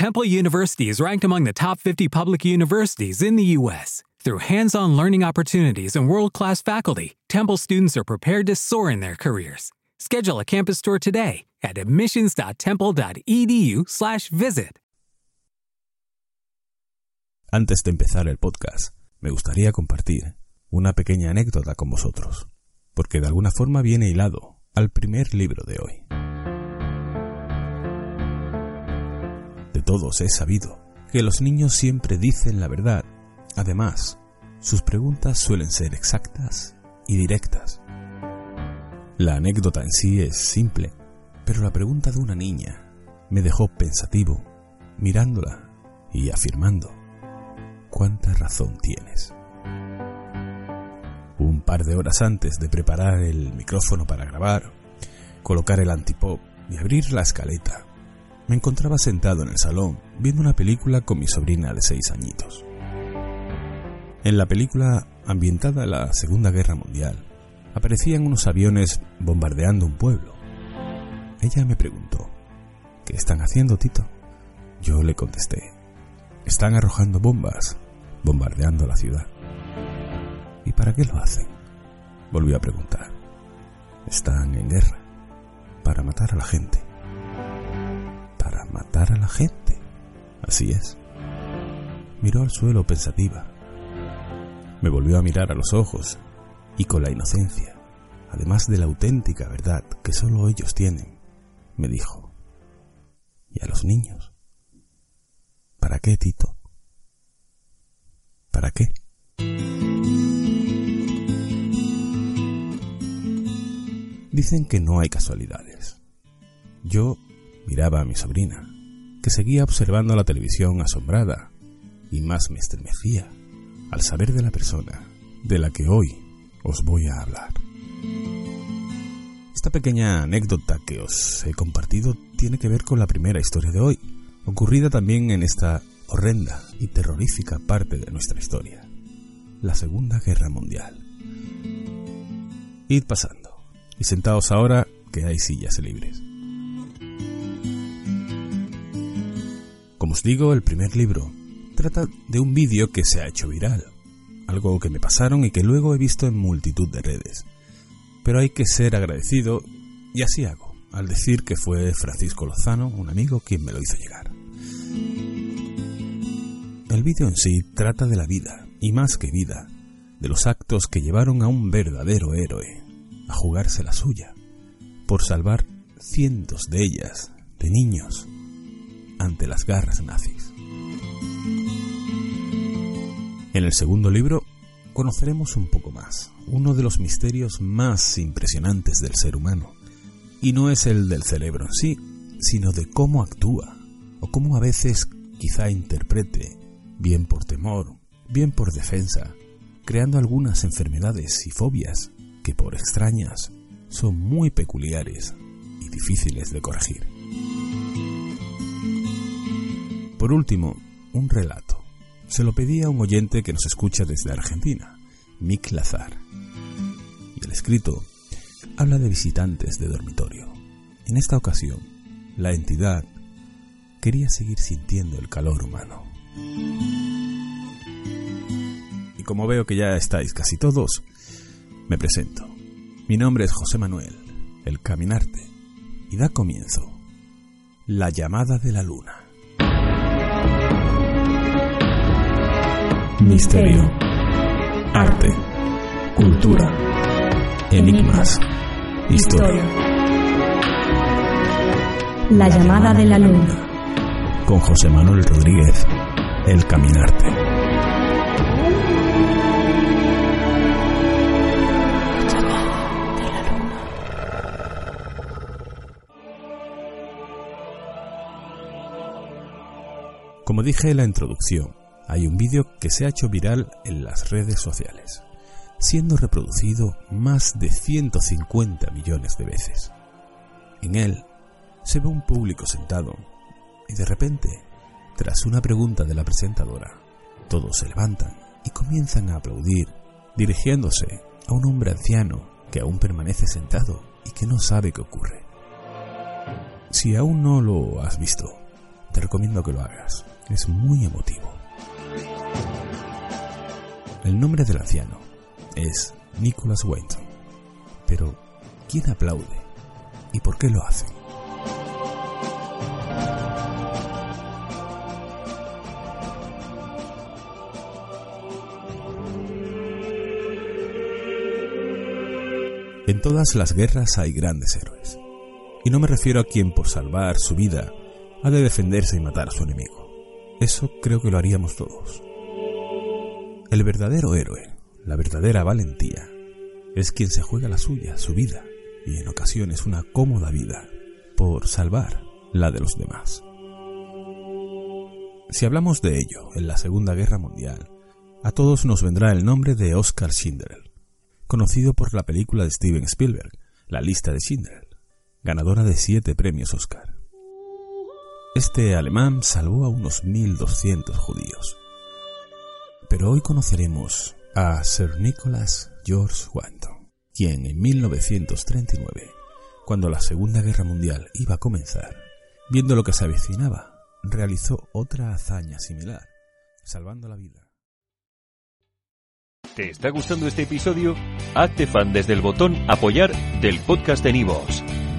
Temple University is ranked among the top 50 public universities in the U.S. Through hands on learning opportunities and world class faculty, Temple students are prepared to soar in their careers. Schedule a campus tour today at admissions.temple.edu/slash visit. Antes de empezar el podcast, me gustaría compartir una pequeña anécdota con vosotros, porque de alguna forma viene hilado al primer libro de hoy. Todos es sabido que los niños siempre dicen la verdad. Además, sus preguntas suelen ser exactas y directas. La anécdota en sí es simple, pero la pregunta de una niña me dejó pensativo, mirándola y afirmando, ¿cuánta razón tienes? Un par de horas antes de preparar el micrófono para grabar, colocar el antipop y abrir la escaleta, me encontraba sentado en el salón viendo una película con mi sobrina de seis añitos. En la película, ambientada en la Segunda Guerra Mundial, aparecían unos aviones bombardeando un pueblo. Ella me preguntó, ¿qué están haciendo, Tito? Yo le contesté, están arrojando bombas, bombardeando la ciudad. ¿Y para qué lo hacen? Volvió a preguntar. Están en guerra, para matar a la gente matar a la gente. Así es. Miró al suelo pensativa. Me volvió a mirar a los ojos y con la inocencia, además de la auténtica verdad que solo ellos tienen, me dijo, ¿y a los niños? ¿Para qué, Tito? ¿Para qué? Dicen que no hay casualidades. Yo Miraba a mi sobrina, que seguía observando la televisión asombrada, y más me estremecía al saber de la persona de la que hoy os voy a hablar. Esta pequeña anécdota que os he compartido tiene que ver con la primera historia de hoy, ocurrida también en esta horrenda y terrorífica parte de nuestra historia, la Segunda Guerra Mundial. Id pasando y sentaos ahora que hay sillas libres. Como os digo, el primer libro trata de un vídeo que se ha hecho viral, algo que me pasaron y que luego he visto en multitud de redes. Pero hay que ser agradecido, y así hago, al decir que fue Francisco Lozano, un amigo, quien me lo hizo llegar. El vídeo en sí trata de la vida, y más que vida, de los actos que llevaron a un verdadero héroe a jugarse la suya, por salvar cientos de ellas, de niños, ante las garras nazis. En el segundo libro conoceremos un poco más, uno de los misterios más impresionantes del ser humano, y no es el del cerebro en sí, sino de cómo actúa, o cómo a veces quizá interprete, bien por temor, bien por defensa, creando algunas enfermedades y fobias que por extrañas son muy peculiares y difíciles de corregir. Por último, un relato. Se lo pedí a un oyente que nos escucha desde Argentina, Mick Lazar. Y el escrito habla de visitantes de dormitorio. En esta ocasión, la entidad quería seguir sintiendo el calor humano. Y como veo que ya estáis casi todos, me presento. Mi nombre es José Manuel, el Caminarte, y da comienzo La llamada de la luna. Misterio. Arte. Cultura. Enigmas. Historia. La llamada de la luna. Con José Manuel Rodríguez. El Caminarte. Como dije en la introducción, hay un vídeo que se ha hecho viral en las redes sociales, siendo reproducido más de 150 millones de veces. En él se ve un público sentado y de repente, tras una pregunta de la presentadora, todos se levantan y comienzan a aplaudir, dirigiéndose a un hombre anciano que aún permanece sentado y que no sabe qué ocurre. Si aún no lo has visto, te recomiendo que lo hagas. Es muy emotivo. El nombre del anciano es Nicholas Winton. Pero, ¿quién aplaude? ¿Y por qué lo hacen? En todas las guerras hay grandes héroes. Y no me refiero a quien por salvar su vida ha de defenderse y matar a su enemigo. Eso creo que lo haríamos todos. El verdadero héroe, la verdadera valentía, es quien se juega la suya, su vida, y en ocasiones una cómoda vida, por salvar la de los demás. Si hablamos de ello en la Segunda Guerra Mundial, a todos nos vendrá el nombre de Oscar Schindler, conocido por la película de Steven Spielberg, La lista de Schindler, ganadora de siete premios Oscar. Este alemán salvó a unos 1.200 judíos. Pero hoy conoceremos a Sir Nicholas George Winton, quien en 1939, cuando la Segunda Guerra Mundial iba a comenzar, viendo lo que se avecinaba, realizó otra hazaña similar, salvando la vida. ¿Te está gustando este episodio? Hazte fan desde el botón apoyar del podcast de Nivos.